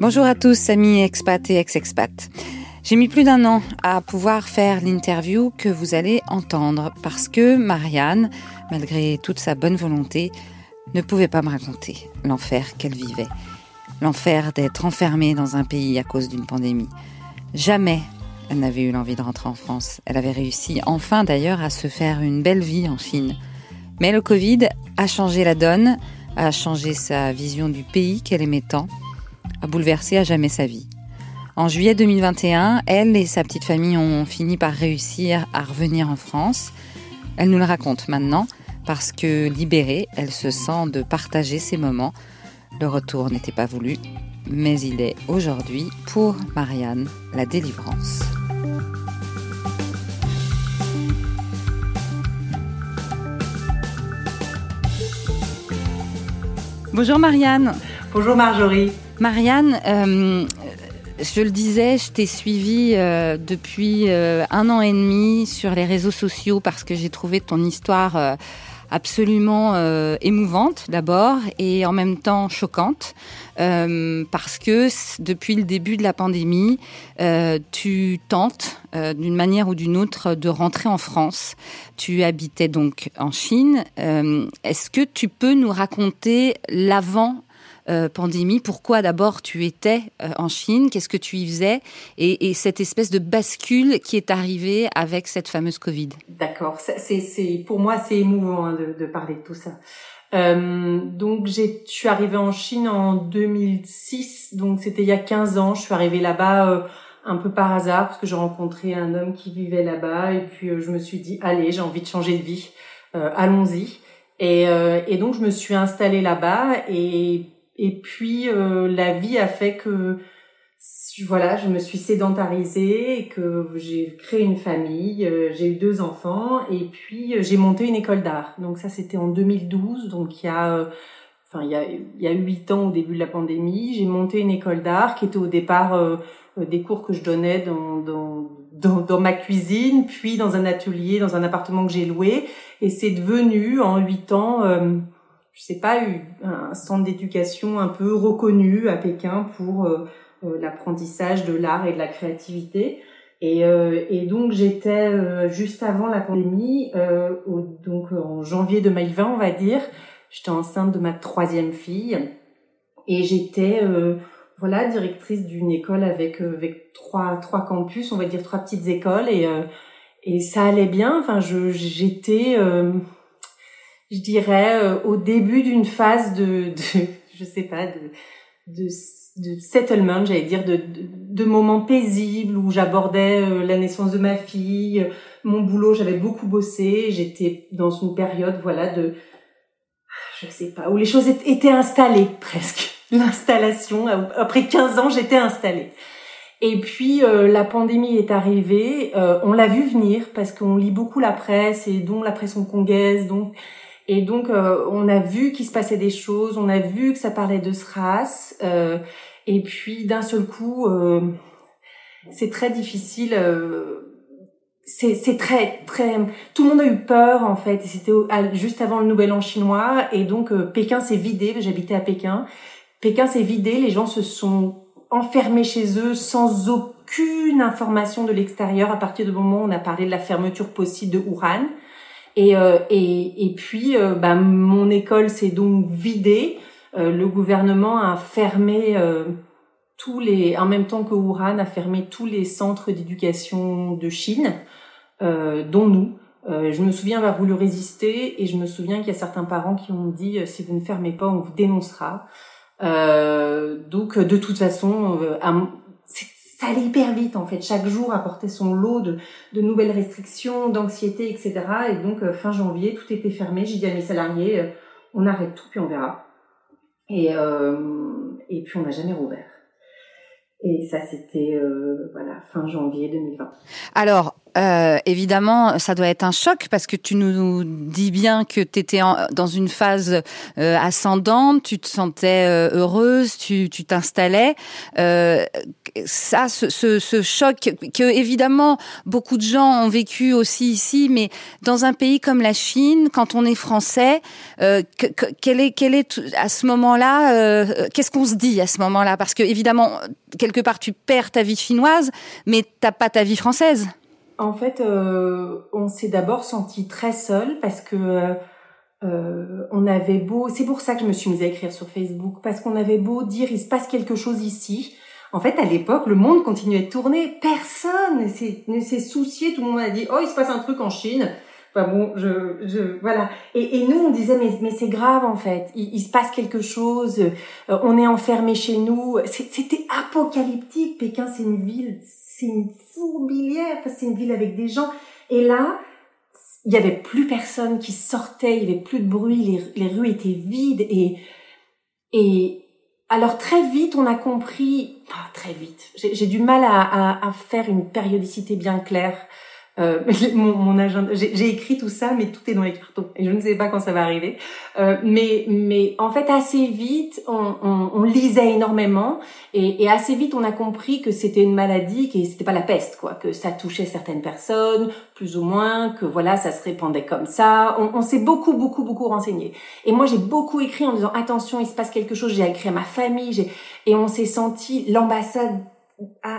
Bonjour à tous, amis expats et ex-expats. J'ai mis plus d'un an à pouvoir faire l'interview que vous allez entendre parce que Marianne, malgré toute sa bonne volonté, ne pouvait pas me raconter l'enfer qu'elle vivait. L'enfer d'être enfermée dans un pays à cause d'une pandémie. Jamais elle n'avait eu l'envie de rentrer en France. Elle avait réussi enfin d'ailleurs à se faire une belle vie en Chine. Mais le Covid a changé la donne, a changé sa vision du pays qu'elle aimait tant a bouleversé à jamais sa vie. En juillet 2021, elle et sa petite famille ont fini par réussir à revenir en France. Elle nous le raconte maintenant parce que libérée, elle se sent de partager ces moments. Le retour n'était pas voulu, mais il est aujourd'hui pour Marianne la délivrance. Bonjour Marianne. Bonjour Marjorie. Marianne, euh, je le disais, je t'ai suivie euh, depuis euh, un an et demi sur les réseaux sociaux parce que j'ai trouvé ton histoire absolument émouvante d'abord et en même temps choquante parce que depuis le début de la pandémie, tu tentes d'une manière ou d'une autre de rentrer en France. Tu habitais donc en Chine. Est-ce que tu peux nous raconter l'avant euh, pandémie. Pourquoi d'abord tu étais euh, en Chine? Qu'est-ce que tu y faisais? Et, cette espèce de bascule qui est arrivée avec cette fameuse Covid. D'accord. C'est, pour moi, c'est émouvant hein, de, parler de tout ça. Euh, donc, je suis arrivée en Chine en 2006. Donc, c'était il y a 15 ans. Je suis arrivée là-bas un peu par hasard parce que j'ai rencontré un homme qui vivait là-bas et puis je me suis dit allez j'ai envie de changer de vie allons-y et, et, donc je me suis installée là-bas et et puis euh, la vie a fait que voilà, je me suis sédentarisée et que j'ai créé une famille, euh, j'ai eu deux enfants et puis euh, j'ai monté une école d'art. Donc ça c'était en 2012, donc il y a enfin il y a il y a huit ans au début de la pandémie, j'ai monté une école d'art qui était au départ des cours que je donnais dans, dans dans, ma cuisine, puis dans un atelier, dans un appartement que j'ai loué, et c'est devenu en huit ans je sais pas, eu un centre d'éducation un peu reconnu à Pékin pour euh, euh, l'apprentissage de l'art et de la créativité. Et, euh, et donc j'étais juste avant la pandémie, au, donc en janvier 2020 on va dire, j'étais enceinte de ma troisième fille et j'étais voilà directrice d'une école avec avec trois trois campus, on va dire trois petites écoles et et ça allait bien. Enfin je j'étais je dirais, euh, au début d'une phase de, de, je sais pas, de, de, de settlement, j'allais dire, de, de, moments paisibles où j'abordais euh, la naissance de ma fille, mon boulot, j'avais beaucoup bossé, j'étais dans une période, voilà, de, je sais pas, où les choses étaient installées presque. L'installation, après 15 ans, j'étais installée. Et puis euh, la pandémie est arrivée, on l'a vu venir parce qu'on lit beaucoup la presse et dont la presse hongkongaise, donc et donc, euh, on a vu qu'il se passait des choses, on a vu que ça parlait de SRAS, euh, et puis d'un seul coup, euh, c'est très difficile. Euh, c'est très très tout le monde a eu peur en fait c'était juste avant le nouvel an chinois et donc Pékin s'est vidé j'habitais à Pékin Pékin s'est vidé les gens se sont enfermés chez eux sans aucune information de l'extérieur à partir du moment où on a parlé de la fermeture possible de Wuhan et, euh, et, et puis, euh, bah, mon école s'est donc vidée. Euh, le gouvernement a fermé tous les, en même temps que Wuhan a fermé tous les centres d'éducation de Chine, dont nous. je me souviens avoir voulu résister et je me souviens qu'il y a certains parents qui ont dit si vous ne fermez pas, on vous dénoncera. donc de toute façon, ça allait hyper vite en fait. Chaque jour apportait son lot de, nouvelles restrictions, d'anxiété, etc. Et donc euh, fin janvier, tout était fermé. J'ai dit à mes salariés, euh, on arrête tout puis on verra. Et, euh, et puis on n'a jamais rouvert. Et ça, c'était voilà fin janvier 2020. Alors, Euh, évidemment, ça doit être un choc parce que tu nous dis bien que tu étais dans une phase euh, ascendante, tu te sentais euh, heureuse, tu t'installais. ça, ce, ce, choc que évidemment beaucoup de gens ont vécu aussi ici, mais dans un pays comme la Chine, quand on est français, quel est quel est à ce moment-là, qu'est-ce qu'on se dit à ce moment-là? Parce que évidemment, quelque part, tu perds ta vie chinoise, mais t'as pas ta vie française. En fait, euh, on s'est d'abord senti très seul parce que euh, euh, on avait beau. C'est pour ça que je me suis mise à écrire sur Facebook parce qu'on avait beau dire il se passe quelque chose ici. En fait, à l'époque, le monde continuait de tourner. Personne ne s'est soucié. Tout le monde a dit oh il se passe un truc en Chine. Enfin bon, je, je voilà. Et, et nous, on disait mais, mais c'est grave en fait. Il, il, se passe quelque chose. on est enfermé chez nous. C'était apocalyptique. Pékin, c'est une ville c'est une fourmilière, c'est une ville avec des gens. Et là, il y avait plus personne qui sortait, il y avait plus de bruit, les, rues étaient vides et et alors très vite on a compris, très vite, j'ai du mal à, à, faire une périodicité bien claire euh, mon, mon agenda, j'ai écrit tout ça, mais tout est dans les cartons et je ne sais pas quand ça va arriver. Euh, mais, mais en fait, assez vite, on, on, on lisait énormément et, et, assez vite, on a compris que c'était une maladie, que c'était pas la peste, quoi, que ça touchait certaines personnes, plus ou moins, que voilà, ça se répandait comme ça. On, on s'est beaucoup, beaucoup, beaucoup renseigné. Et moi, j'ai beaucoup écrit en disant attention, il se passe quelque chose. J'ai écrit à ma famille, et on s'est senti l'ambassade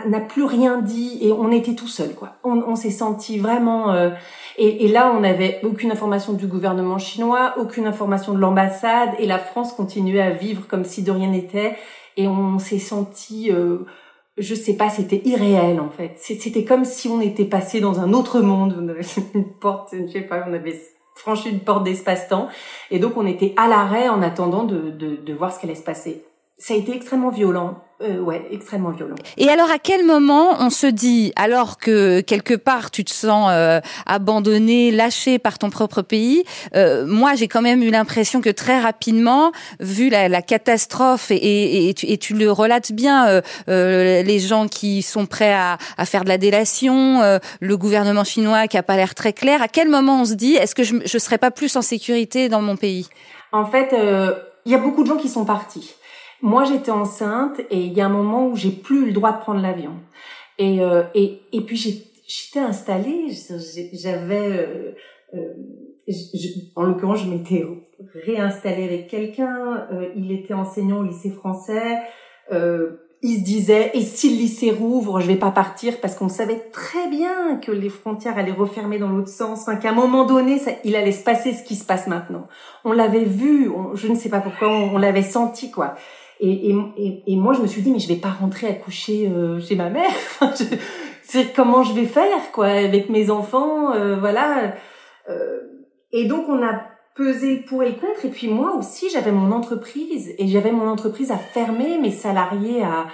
n'a plus rien dit et on était tout seul quoi. On, on s'est senti vraiment euh, et, et, là on n'avait aucune information du gouvernement chinois, aucune information de l'ambassade et la France continuait à vivre comme si de rien n'était et on s'est senti euh, je sais pas, c'était irréel en fait. C'était comme si on était passé dans un autre monde, on avait une porte, je sais pas, on avait franchi une porte d'espace-temps et donc on était à l'arrêt en attendant de, de, de voir ce qui allait se passer. Ça a été extrêmement violent euh, ouais, extrêmement violent. Et alors, à quel moment on se dit, alors que quelque part tu te sens euh, abandonné, lâché par ton propre pays, euh, moi j'ai quand même eu l'impression que très rapidement, vu la, la catastrophe et, et, et, tu, et, tu, le relates bien, euh, euh, les gens qui sont prêts à, à faire de la délation, le gouvernement chinois qui a pas l'air très clair, à quel moment on se dit, est-ce que je, je serais pas plus en sécurité dans mon pays? En fait, il y a beaucoup de gens qui sont partis. Moi, j'étais enceinte et il y a un moment où j'ai plus le droit de prendre l'avion. Et, euh, et, et puis j'étais installée, j'avais... Euh, euh en l'occurrence, je m'étais réinstallée avec quelqu'un. Euh, il était enseignant au lycée français. Euh, il se disait et si le lycée rouvre, je vais pas partir parce qu'on savait très bien que les frontières allaient refermer dans l'autre sens, enfin qu'à un moment donné, ça, il allait se passer ce qui se passe maintenant. On l'avait vu, je ne sais pas pourquoi, on, on l'avait senti quoi. Et, et, et, moi, je me suis dit, mais je vais pas rentrer à coucher euh, chez ma mère. c'est comment je vais faire, quoi, avec mes enfants, euh, voilà. Euh, et donc, on a pesé pour et contre. Et puis moi aussi, j'avais mon entreprise et j'avais mon entreprise à fermer, mes salariés à.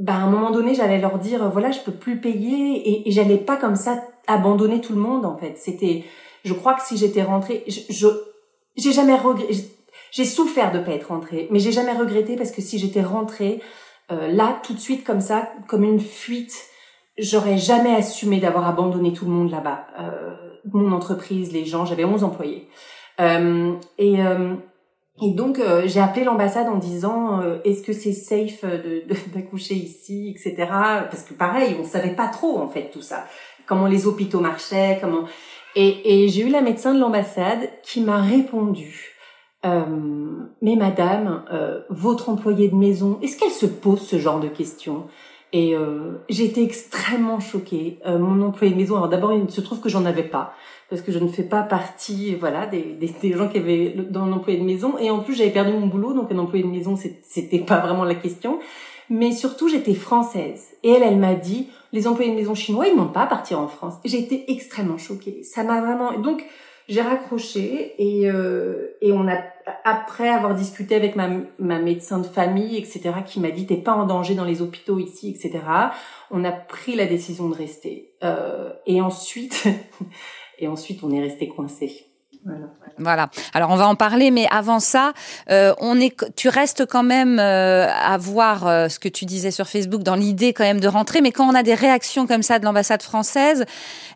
Ben, à un moment donné, j'allais leur dire, voilà, je peux plus payer et, et j'allais pas comme ça abandonner tout le monde, en fait. C'était, je crois que si j'étais rentrée, je j'ai jamais regretté j'ai souffert de pas être rentrée, mais j'ai jamais regretté parce que si j'étais rentrée euh, là tout de suite comme ça, comme une fuite, j'aurais jamais assumé d'avoir abandonné tout le monde là-bas, euh, mon entreprise, les gens. J'avais 11 employés euh, et euh, et donc euh, j'ai appelé l'ambassade en disant est-ce que c'est safe de, d'accoucher ici, etc. Parce que pareil, on savait pas trop en fait tout ça, comment les hôpitaux marchaient, comment. Et, et j'ai eu la médecin de l'ambassade qui m'a répondu euh, mais madame, euh, votre employée de maison, est-ce qu'elle se pose ce genre de questions? Et euh, j'ai été extrêmement choquée. Euh, mon employé de maison, alors d'abord, il se trouve que j'en avais pas, parce que je ne fais pas partie, voilà, des, des, gens qui avaient dans l'employé de maison. Et en plus, j'avais perdu mon boulot, donc un employé de maison, c'était pas vraiment la question. Mais surtout, j'étais française. Et elle, elle m'a dit, les employés de maison chinois, ils n'ont pas à partir en France. J'ai été extrêmement choquée. Ça m'a vraiment... Donc, j'ai raccroché et, euh, et on a après avoir discuté avec ma, ma médecin de famille etc qui m'a dit t'es pas en danger dans les hôpitaux ici etc on a pris la décision de rester. Euh, et ensuite et ensuite on est resté coincé Voilà. Alors on va en parler, mais avant ça, euh, on est, tu restes quand même euh, à voir euh, ce que tu disais sur Facebook dans l'idée quand même de rentrer. Mais quand on a des réactions comme ça de l'ambassade française,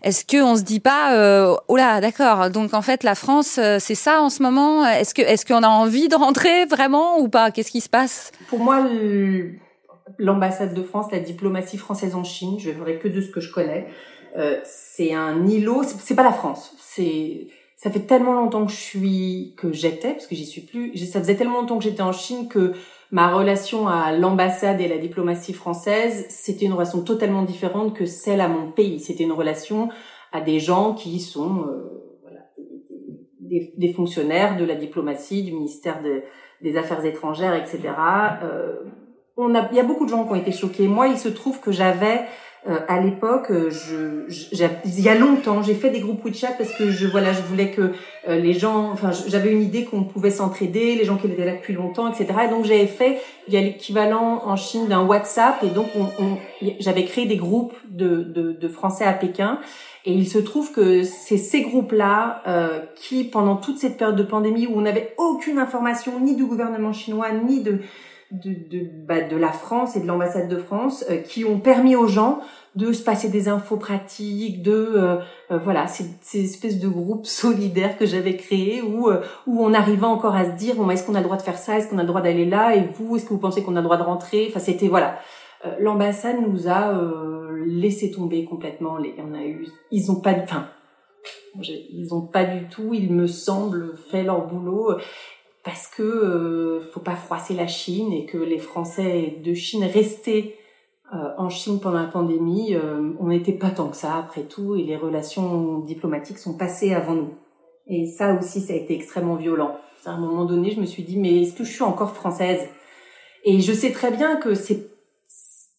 est-ce que on se dit pas, euh, oh là, d'accord. Donc en fait, la France, c'est ça en ce moment? Est-ce que, est-ce qu'on a envie de rentrer vraiment ou pas? Qu'est-ce qui se passe? Pour moi, l'ambassade de France, la diplomatie française en Chine, je ne que de ce que je connais. c'est un îlot. C'est pas la France. C'est ça fait tellement longtemps que je suis, que j'étais, parce que j'y suis plus, ça faisait tellement longtemps que j'étais en Chine que ma relation à l'ambassade et la diplomatie française, c'était une relation totalement différente que celle à mon pays. C'était une relation à des gens qui sont euh, voilà, des, fonctionnaires de la diplomatie, du ministère de, des Affaires étrangères, etc. Euh, on a, il y a beaucoup de gens qui ont été choqués. Moi, il se trouve que j'avais euh, à l'époque, euh, je, je, il y a longtemps, j'ai fait des groupes WeChat parce que je voilà, je voulais que euh, les gens, enfin, j'avais une idée qu'on pouvait s'entraider, les gens qui étaient là depuis longtemps, etc. Et donc j'avais fait, il y a l'équivalent en Chine d'un WhatsApp, et donc on, on j'avais créé des groupes de, de, de, Français à Pékin. Et il se trouve que c'est ces groupes-là euh, qui, pendant toute cette période de pandémie où on n'avait aucune information ni du gouvernement chinois ni de de, de, bah, de la France et de l'ambassade de France euh, qui ont permis aux gens de se passer des infos pratiques, de euh, euh, voilà, ces, ces espèces de groupes solidaires que j'avais créés où où on arrivait encore à se dire bon est-ce qu'on a le droit de faire ça, est-ce qu'on a le droit d'aller là? Et vous est-ce que vous pensez qu'on a le droit de rentrer? Enfin c'était voilà, l'ambassade nous a laissé tomber complètement. Les, on a eu, ils ont pas, enfin ils ont pas du tout, il me semble, fait leur boulot parce que euh, faut pas froisser la Chine et que les Français de Chine restés euh, en Chine pendant la pandémie, euh, on n'était pas tant que ça après tout et les relations diplomatiques sont passées avant nous. Et ça aussi, ça a été extrêmement violent. À un moment donné, je me suis dit mais est-ce que je suis encore française? Et je sais très bien que c'est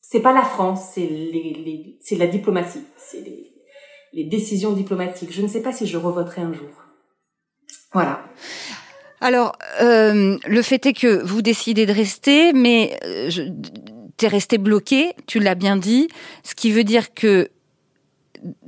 c'est pas la France, c'est les, les c'est la diplomatie, c'est les, les décisions diplomatiques. Je ne sais pas si je revoterai un jour. Voilà. Alors, euh, le fait est que vous décidez de rester, mais euh, tu es resté bloqué, tu l'as bien dit, ce qui veut dire que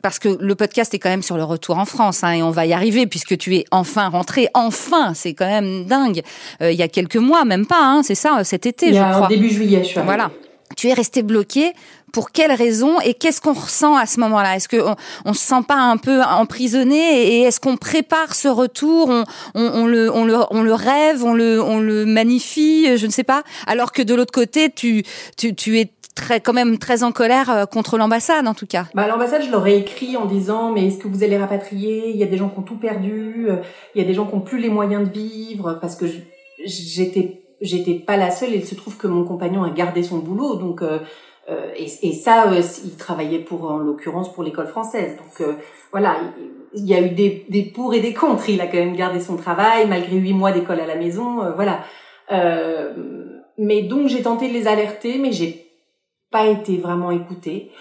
parce que le podcast est quand même sur le retour en France, hein, et on va y arriver puisque tu es enfin rentré, enfin, c'est quand même dingue. Euh, il y a quelques mois, même pas, hein, c'est ça, cet été, je crois. Début juillet, je suis Voilà tu es resté bloqué pour quelles raisons et qu'est-ce qu'on ressent à ce moment-là? Est-ce qu'on on se sent pas un peu emprisonné et est-ce qu'on prépare ce retour? On, on, le, on, le, on le rêve, on le, on le magnifie, je ne sais pas. Alors que de l'autre côté, tu, tu, tu es très, quand même très en colère euh, contre l'ambassade en tout cas. Bah, l'ambassade, je leur ai écrit en disant mais est-ce que vous allez rapatrier? Il y a des gens qui ont tout perdu, euh, il y a des gens qui ont plus les moyens de vivre parce que j'étais j'étais pas la seule. Il se trouve que mon compagnon a gardé son boulot, donc euh, euh et, et, ça, euh, il travaillait pour, en l'occurrence, pour l'école française. Donc euh, voilà, il, y a eu des, des, pour et des contre. Il a quand même gardé son travail malgré huit mois d'école à la maison. voilà. mais donc j'ai tenté de les alerter, mais j'ai pas été vraiment écoutée.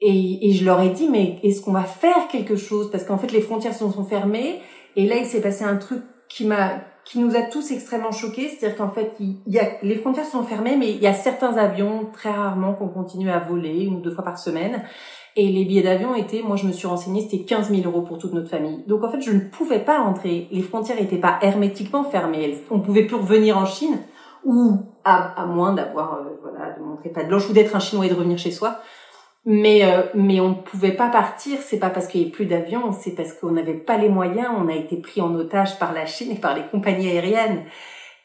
Et, et, je leur ai dit, mais est-ce qu'on va faire quelque chose? Parce qu'en fait, les frontières sont, sont fermées. Et là, il s'est passé un truc qui m'a qui nous a tous extrêmement choqués, c'est-à-dire qu'en fait, il y a, les frontières sont fermées, mais il y a certains avions, très rarement, qu'on continue à voler, une ou deux fois par semaine. Et les billets d'avion étaient, moi je me suis renseignée, c'était 15 000 euros pour toute notre famille. Donc en fait, je ne pouvais pas rentrer. Les frontières n'étaient pas hermétiquement fermées. On pouvait plus revenir en Chine, ou à, moins d'avoir, euh, voilà, de montrer pas de blanche ou d'être un Chinois et de revenir chez soi. Mais euh, mais on ne pouvait pas partir. C'est pas parce qu'il y avait plus d'avions, c'est parce qu'on n'avait pas les moyens. On a été pris en otage par la Chine et par les compagnies aériennes.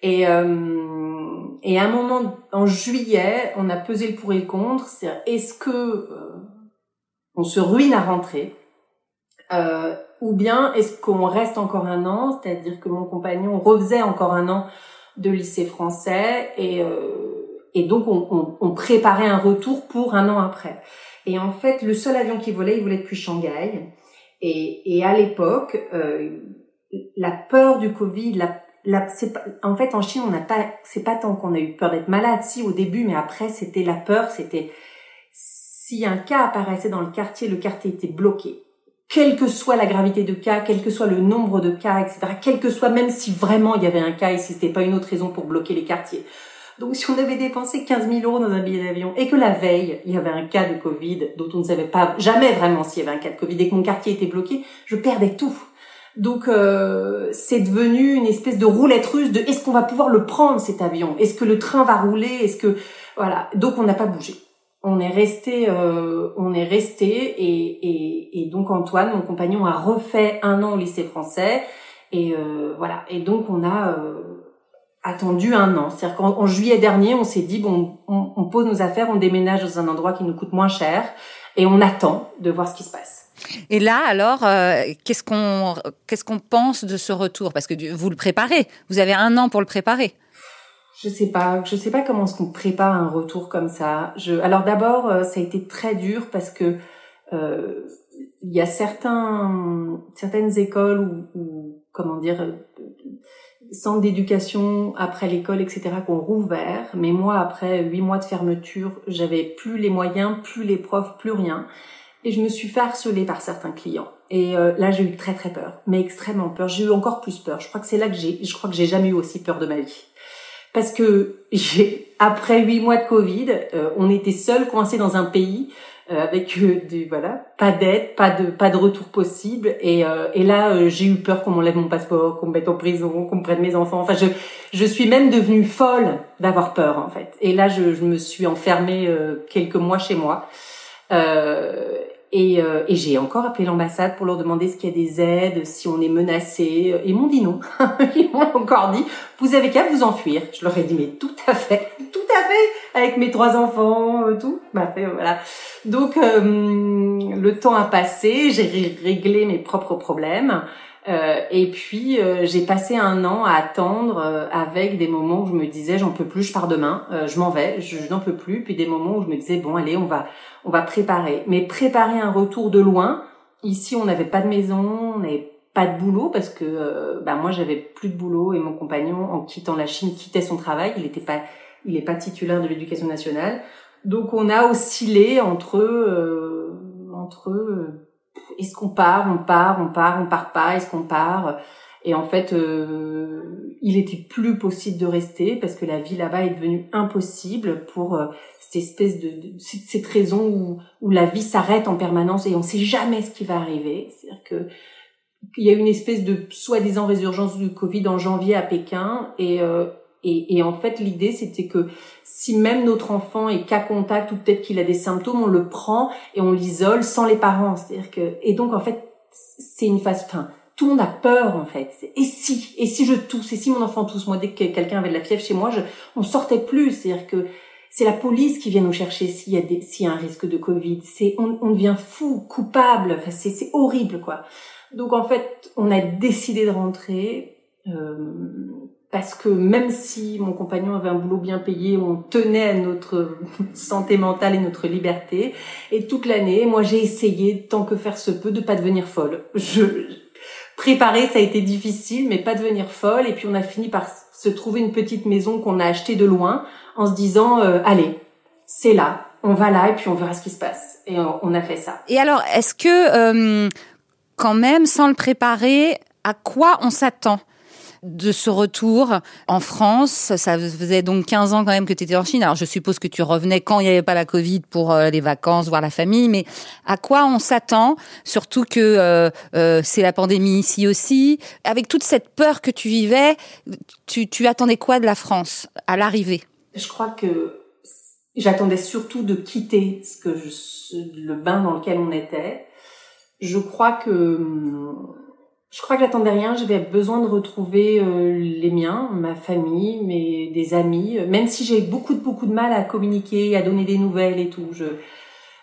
Et euh, et à un moment en juillet, on a pesé le pour et le contre. C'est est-ce que euh, on se ruine à rentrer euh, ou bien est-ce qu'on reste encore un an, c'est-à-dire que mon compagnon refaisait encore un an de lycée français et euh, et donc, on, on, on, préparait un retour pour un an après. Et en fait, le seul avion qui volait, il volait depuis Shanghai. Et, et à l'époque, euh, la peur du Covid, la, la, pas, en fait, en Chine, on n'a pas, c'est pas tant qu'on a eu peur d'être malade, si au début, mais après, c'était la peur, c'était si un cas apparaissait dans le quartier, le quartier était bloqué. Quelle que soit la gravité de cas, quel que soit le nombre de cas, etc., quel que soit, même si vraiment il y avait un cas et si c'était pas une autre raison pour bloquer les quartiers Donc si on avait dépensé 15 000 euros dans un billet d'avion et que la veille, il y avait un cas de Covid dont on ne savait pas jamais vraiment s'il y avait un cas de Covid et que mon quartier était bloqué, je perdais tout. Donc euh, c'est devenu une espèce de roulette russe de est-ce qu'on va pouvoir le prendre cet avion? Est-ce que le train va rouler? Est-ce que voilà Donc on n'a pas bougé. On est resté, euh, on est resté et, et, et, donc Antoine, mon compagnon, a refait un an au lycée français et euh, voilà. Et donc on a attendu un an. C'est-à-dire qu'en juillet dernier, on s'est dit bon, on, on pose nos affaires, on déménage dans un endroit qui nous coûte moins cher et on attend de voir ce qui se passe. Et là, alors, euh, qu'est-ce qu'on qu'est-ce qu'on pense de ce retour? Parce que vous le préparez. Vous avez un an pour le préparer. Je sais pas. Je sais pas comment est-ce qu'on prépare un retour comme ça. Je, alors d'abord, euh, ça a été très dur parce que euh, il y a certains certaines écoles ou, ou comment dire centres d'éducation après l'école, etc., qu'on rouvert. Mais moi, après huit mois de fermeture, j'avais plus les moyens, plus les profs, plus rien et je me suis fait harceler par certains clients. Et euh, là, j'ai eu très très peur, mais extrêmement peur. J'ai eu encore plus peur. Je crois que c'est là que j'ai, je crois que j'ai jamais eu aussi peur de ma vie, parce que j'ai, après huit mois de Covid, euh, on était seuls, coincés dans un pays avec du voilà, pas d'aide, pas de pas de retour possible. Et, et là, j'ai eu peur qu'on m'enlève mon passeport, qu'on me mette en prison, qu'on me prenne mes enfants. Enfin, je je suis même devenue folle d'avoir peur en fait. Et là, je, je me suis enfermée quelques mois chez moi. Euh, et, euh, et j'ai encore appelé l'ambassade pour leur demander qu'il y a des aides, si on est menacé. Ils m'ont dit non. Ils m'ont encore dit, vous avez qu'à vous enfuir. Je leur ai dit, mais tout à fait, tout à fait, avec mes trois enfants, euh, tout. Bah, voilà. Donc, euh, le temps a passé, j'ai réglé mes propres problèmes. Euh, et puis euh, j'ai passé un an à attendre euh, avec des moments où je me disais j'en peux plus, je pars demain, je m'en vais, je, n'en peux plus. Puis des moments où je me disais bon allez on va on va préparer. Mais préparer un retour de loin. Ici on n'avait pas de maison, on n'avait pas de boulot parce que bah moi j'avais plus de boulot et mon compagnon en quittant la Chine quittait son travail. Il était pas il est pas titulaire de l'éducation nationale. Donc on a oscillé entre entre est-ce qu'on part, on part, on part, on part pas, est-ce qu'on part? Et en fait, euh, il était plus possible de rester parce que la vie là-bas est devenue impossible pour euh, cette espèce de, cette raison où, où la vie s'arrête en permanence et on sait jamais ce qui va arriver. C'est-à-dire que il y a une espèce de soi-disant résurgence du Covid en janvier à Pékin et euh, et, et, en fait, l'idée, c'était que si même notre enfant est cas contact ou peut-être qu'il a des symptômes, on le prend et on l'isole sans les parents. C'est-à-dire que et donc en fait, c'est une phase. Enfin, tout le monde a peur en fait. Et si Et si je tousse Et si mon enfant tousse Moi, dès que quelqu'un avait de la fièvre chez moi, je, on sortait plus. C'est-à-dire que c'est la police qui vient nous chercher s'il y a des, s'il y a un risque de Covid. C'est on, on devient fou, coupable. Enfin, c'est, c'est horrible quoi. Donc en fait, on a décidé de rentrer. Euh, parce que même si mon compagnon avait un boulot bien payé, on tenait à notre santé mentale et notre liberté. Et toute l'année, moi, j'ai essayé, tant que faire se peut, de pas devenir folle. Je, préparer, ça a été difficile, mais pas devenir folle. Et puis, on a fini par se trouver une petite maison qu'on a achetée de loin, en se disant, euh, allez, c'est là, on va là, et puis on verra ce qui se passe. Et on, a fait ça. Et alors, est-ce que, euh, quand même, sans le préparer, à quoi on s'attend? De ce retour en France. Ça faisait donc 15 ans quand même que tu étais en Chine. Alors je suppose que tu revenais quand il n'y avait pas la Covid pour euh, les vacances, voir la famille. Mais à quoi on s'attend? Surtout que euh, euh, c'est la pandémie ici aussi. Avec toute cette peur que tu vivais, tu, tu attendais quoi de la France à l'arrivée? Je crois que j'attendais surtout de quitter ce que le bain dans lequel on était. Je crois que hum, je crois que j'attendais rien. J'avais besoin de retrouver euh, les miens, ma famille, mes des amis. Même si j'ai beaucoup de beaucoup de mal à communiquer, à donner des nouvelles et tout. Je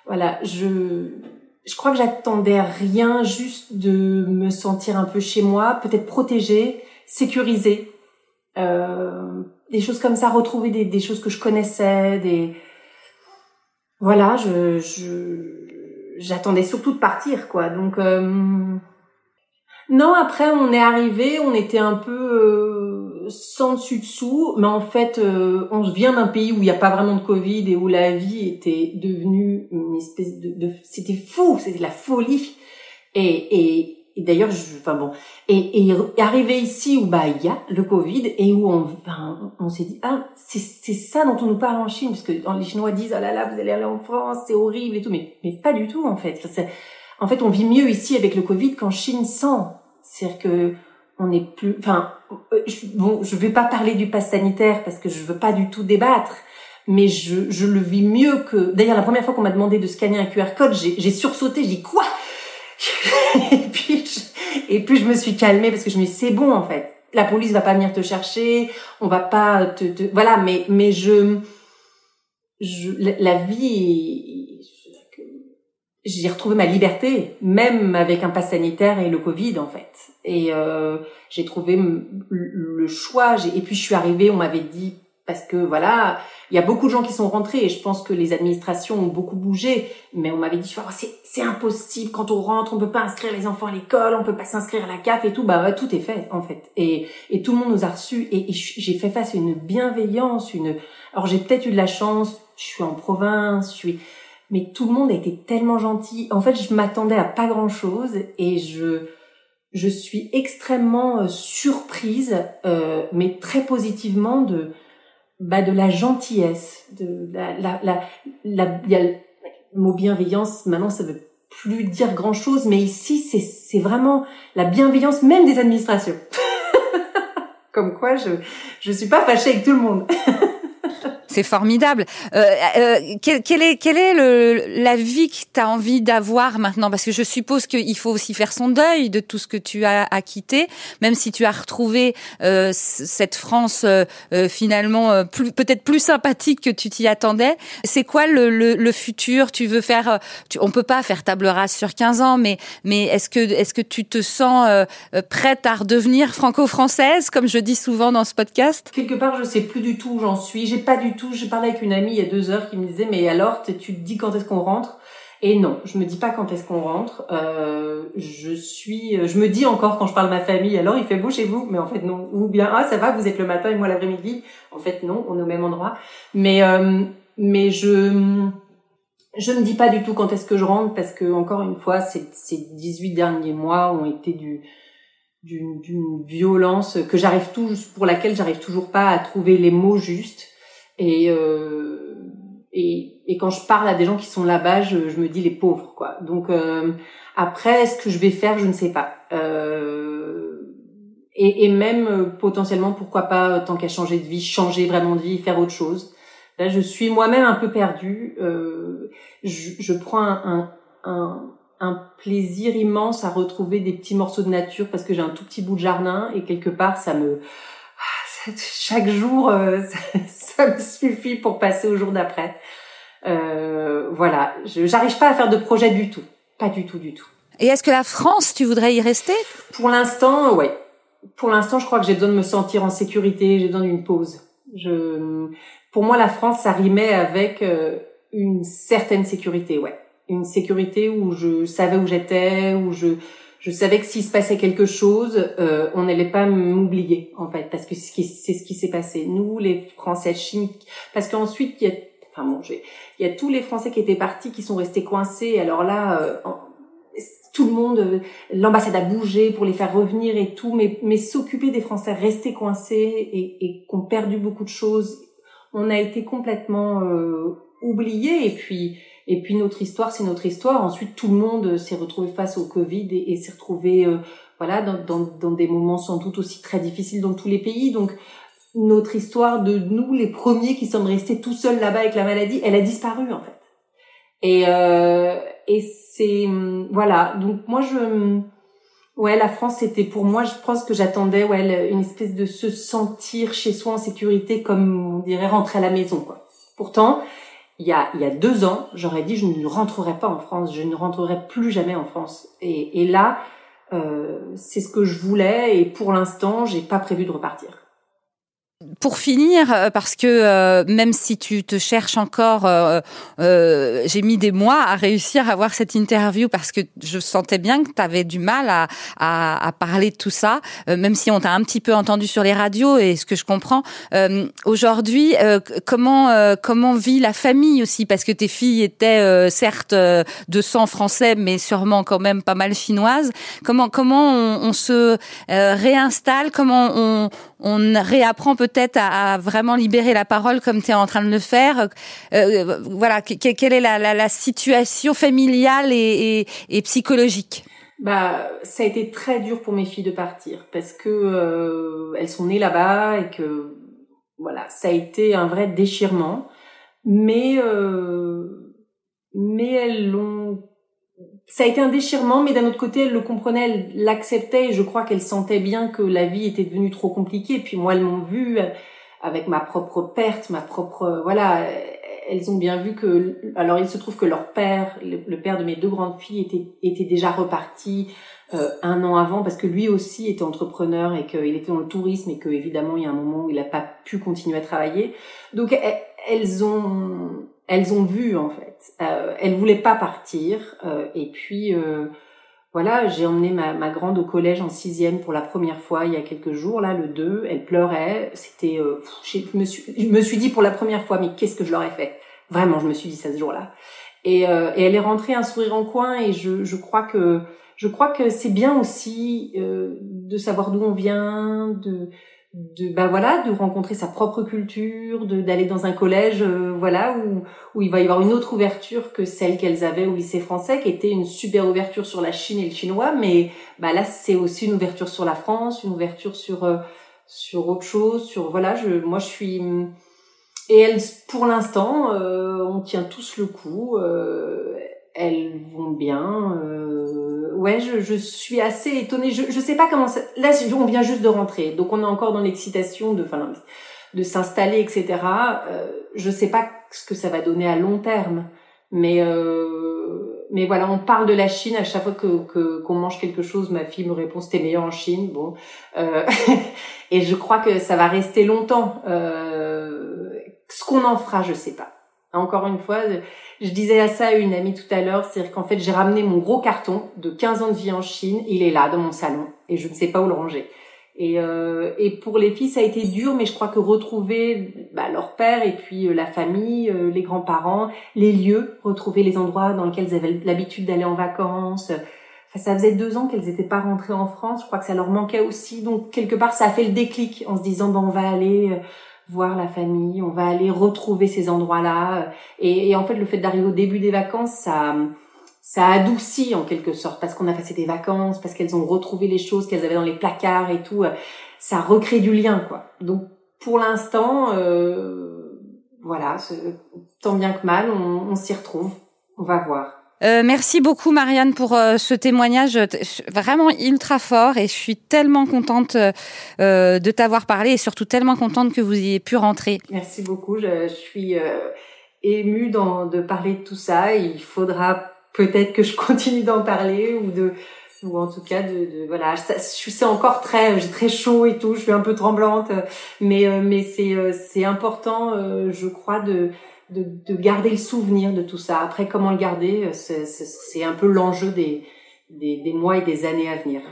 voilà, je je crois que j'attendais rien, juste de me sentir un peu chez moi, peut-être protégée, sécurisée. Euh, des choses comme ça, retrouver des, des choses que je connaissais, des voilà, je je j'attendais surtout de partir quoi. Donc euh, non, après on est arrivé, on était un peu euh, sans dessus dessous, mais en fait euh, on vient d'un pays où il n'y a pas vraiment de Covid et où la vie était devenue une espèce de, de c'était fou, c'était la folie. Et, et, et d'ailleurs, enfin bon, et, et arrivé ici où bah il y a le Covid et où on, enfin, on s'est dit ah c'est c'est ça dont on nous parle en Chine parce que les Chinois disent ah là là vous allez aller en France c'est horrible et tout mais mais pas du tout en fait. en fait on vit mieux ici avec le Covid qu'en Chine sans. C'est-à-dire que on est plus, enfin je, bon je vais pas parler du pass sanitaire parce que je veux pas du tout débattre mais je, je le vis mieux que. D'ailleurs, la première fois qu'on m'a demandé de scanner un QR code, j'ai sursauté. J'ai dit quoi? Et puis je, et puis je me suis calmée parce que je me suis c'est bon en fait. La police va pas venir te chercher, on va pas te, te voilà, mais mais je, je la, vie j'ai retrouvé ma liberté même avec un pass sanitaire et le Covid en fait. Et euh, j'ai trouvé le choix. Et puis je suis arrivée, on m'avait dit parce que voilà, il y a beaucoup de gens qui sont rentrés et je pense que les administrations ont beaucoup bougé. Mais on m'avait dit, oh, c'est impossible quand on rentre, on peut pas inscrire les enfants à l'école, on peut pas s'inscrire à la CAF et tout. Bah tout est fait en fait. Et, et tout le monde nous a reçus et, j'ai fait face à une bienveillance, une. Alors j'ai peut-être eu de la chance, je suis en province, je suis. Mais tout le monde a été tellement gentil. En fait, je m'attendais à pas grand chose et je je suis extrêmement euh, surprise, euh, mais très positivement de bah, de la gentillesse, de la, la, la, la, le mot bienveillance, maintenant ça veut plus dire grand chose, mais ici c'est, c'est vraiment la bienveillance même des administrations. Comme quoi je, je suis pas fâchée avec tout le monde. C'est formidable. Euh, euh, quelle, quelle, est, est le, la vie que tu as envie d'avoir maintenant? Parce que je suppose qu'il faut aussi faire son deuil de tout ce que tu as, as quitté, même si tu as retrouvé euh, cette France euh, euh, finalement plus, peut-être plus sympathique que tu t'y attendais. C'est quoi le, le, le, futur? Tu veux faire tu, On peut pas faire table rase sur 15 ans, mais, mais est-ce que, est-ce que tu te sens prête à redevenir franco-française, comme je dis souvent dans ce podcast? Quelque part, je sais plus du tout où j'en suis. J'ai pas du tout j'ai parlé avec une amie il y a deux heures qui me disait, mais alors, tu te dis quand est-ce qu'on rentre? Et non, je me dis pas quand est-ce qu'on rentre. Euh, je suis, je me dis encore quand je parle à ma famille, alors il fait beau chez vous, mais en fait non. Ou bien ah ça va, vous êtes le matin et moi l'après-midi? En fait non, on est au même endroit. Mais euh, mais je je me dis pas du tout quand est-ce que je rentre parce que encore une fois, ces, ces 18 derniers mois ont été du d'une violence que j'arrive toujours pour laquelle j'arrive toujours pas à trouver les mots justes et, euh, et, et, quand je parle à des gens qui sont là-bas, je, je me dis les pauvres, quoi. Donc euh, après, ce que je vais faire, je ne sais pas. Euh, et, et, même euh, potentiellement, pourquoi pas, tant qu'à changer de vie, changer vraiment de vie, faire autre chose. Là, je suis moi-même un peu perdue. Euh, je, je, prends un, un, un, plaisir immense à retrouver des petits morceaux de nature parce que j'ai un tout petit bout de jardin et quelque part, ça me chaque jour, euh, ça, me suffit pour passer au jour d'après. Euh, voilà, je j'arrive pas à faire de projet du tout, pas du tout, du tout. Et est-ce que la France, tu voudrais y rester? Pour l'instant, ouais. Pour l'instant, je crois que j'ai besoin de me sentir en sécurité, j'ai besoin d'une pause. Je, pour moi, la France, ça rimait avec euh, une certaine sécurité, ouais. Une sécurité où je savais où j'étais, où je je savais que s'il se passait quelque chose, euh, on n'allait pas m'oublier en fait, parce que c'est ce qui s'est passé. Nous, les Français chimiques, parce qu'ensuite il y a, enfin bon, il y a tous les Français qui étaient partis, qui sont restés coincés. Alors là, euh, tout le monde, l'ambassade a bougé pour les faire revenir et tout, mais, mais s'occuper des Français restés coincés et, et qui ont perdu beaucoup de choses, on a été complètement euh, oubliés et puis et puis notre histoire, c'est notre histoire. Ensuite, tout le monde s'est retrouvé face au Covid et, s'est retrouvé, euh, voilà, dans, dans, dans, des moments sans doute aussi très difficiles dans tous les pays. Donc, notre histoire de nous, les premiers qui sommes restés tout seuls là-bas avec la maladie, elle a disparu en fait. Et, euh, et c'est voilà. Donc moi, je Ouais, la France, c'était pour moi, je pense que j'attendais ouais, une espèce de se sentir chez soi en sécurité, comme on dirait rentrer à la maison. Quoi. Pourtant, il y a, deux ans, j'aurais dit je ne rentrerai pas en France, je ne rentrerai plus jamais en France. Et, et là, euh, c'est ce que je voulais et pour l'instant, j'ai pas prévu de repartir. Pour finir, euh, parce que euh, même si tu te cherches encore, euh, j'ai mis des mois à réussir à avoir cette interview parce que je sentais bien que tu avais du mal à, à, à, parler de tout ça, même si on t'a un petit peu entendu sur les radios et ce que je comprends. Aujourd'hui, comment comment vit la famille aussi? Parce que tes filles étaient certes de sang français, mais sûrement quand même pas mal chinoises. Comment comment on, on se réinstalle? Comment on, on réapprend peut-être à, vraiment libérer la parole comme tu es en train de le faire. Euh, voilà, quelle est la, situation familiale et, psychologique bah, ça a été très dur pour mes filles de partir parce que euh, elles sont nées là-bas et que voilà, ça a été un vrai déchirement. Mais euh, mais elles l'ont ça a été un déchirement, mais d'un autre côté, elle le comprenait, elle l'acceptait, et je crois qu'elle sentait bien que la vie était devenue trop compliquée. Puis moi, elles m'ont vu euh, avec ma propre perte, ma propre, euh, voilà, elles ont bien vu que, alors il se trouve que leur père, le, père de mes deux grandes filles, était, était déjà reparti euh, un an avant parce que lui aussi était entrepreneur et qu'il était dans le tourisme et que évidemment il y a un moment où il n'a pas pu continuer à travailler. Donc elles ont elles ont vu en fait. Euh, elles voulaient pas partir euh, et puis euh, voilà, j'ai emmené ma, ma, grande au collège en sixième pour la première fois il y a quelques jours là, le 2. Elle pleurait. C'était, euh, je me suis, je me suis dit pour la première fois, mais qu'est-ce que je leur ai fait? Vraiment, je me suis dit ça ce jour-là. Et, euh, et elle est rentrée un sourire en coin et je, je crois que je crois que c'est bien aussi de savoir d'où on vient, de de bah voilà de rencontrer sa propre culture de d'aller dans un collège euh, voilà où où il va y avoir une autre ouverture que celle qu'elles avaient au lycée français qui était une super ouverture sur la Chine et le chinois. Mais bah là c'est aussi une ouverture sur la France une ouverture sur euh, sur autre chose sur voilà je moi je suis et elles pour l'instant euh, on tient tous le coup elles vont bien. Euh, ouais, je, je, suis assez étonnée. Je, je sais pas comment ça... Là, on vient juste de rentrer, donc on est encore dans l'excitation de, enfin, de s'installer, etc. Euh, je sais pas ce que ça va donner à long terme, mais euh, mais voilà, on parle de la Chine à chaque fois que qu'on mange quelque chose. Ma fille me répond c'était meilleur en Chine. Bon, euh, et je crois que ça va rester longtemps. Euh, ce qu'on en fera, je sais pas. Encore une fois, je disais à ça une amie tout à l'heure, c'est-à-dire qu'en fait, j'ai ramené mon gros carton de 15 ans de vie en Chine, il est là dans mon salon et je ne sais pas où le ranger. Et, euh, et pour les filles, ça a été dur, mais je crois que retrouver bah, leur père et puis euh, la famille, euh, les grands-parents, les lieux, retrouver les endroits dans lesquels elles avaient l'habitude d'aller en vacances. Enfin, ça faisait deux ans qu'elles n'étaient pas rentrées en France. Je crois que ça leur manquait aussi. Donc quelque part, ça a fait le déclic en se disant, ben, on va aller voir la famille, on va aller retrouver ces endroits-là. Et, en fait, le fait d'arriver au début des vacances, ça, ça adoucit en quelque sorte parce qu'on a passé des vacances, parce qu'elles ont retrouvé les choses qu'elles avaient dans les placards et tout. Ça recrée du lien, quoi. Donc, pour l'instant, euh, voilà, tant bien que mal, on s'y retrouve. On va voir. Euh, merci beaucoup Marianne pour euh, ce témoignage vraiment ultra fort et je suis tellement contente euh, de t'avoir parlé et surtout tellement contente que vous ayez pu rentrer. Merci beaucoup, je, suis émue dans, de parler de tout ça. Il faudra peut-être que je continue d'en parler ou de ou en tout cas de, de voilà je c'est encore très j'ai très chaud et tout je suis un peu tremblante mais mais c'est c'est important je crois de de, de, garder le souvenir de tout ça. Après, comment le garder, euh, c'est un peu l'enjeu des, des, des mois et des années à venir.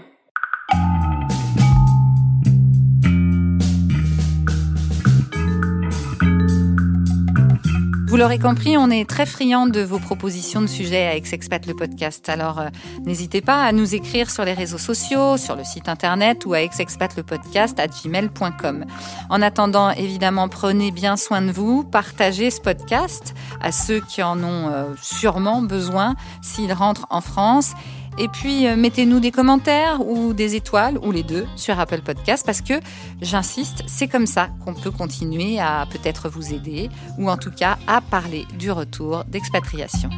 L'aurez compris, on est très friand de vos propositions de sujets à Ex-Expat le podcast. Alors euh, n'hésitez pas à nous écrire sur les réseaux sociaux, sur le site internet ou à exexpat le podcast à gmail.com. En attendant, évidemment, prenez bien soin de vous, partagez ce podcast à ceux qui en ont euh, sûrement besoin s'ils rentrent en France et puis, euh, mettez-nous des commentaires ou des étoiles ou les deux sur Apple Podcast parce que, j'insiste, c'est comme ça qu'on peut continuer à peut-être vous aider ou en tout cas à parler du retour d'expatriation.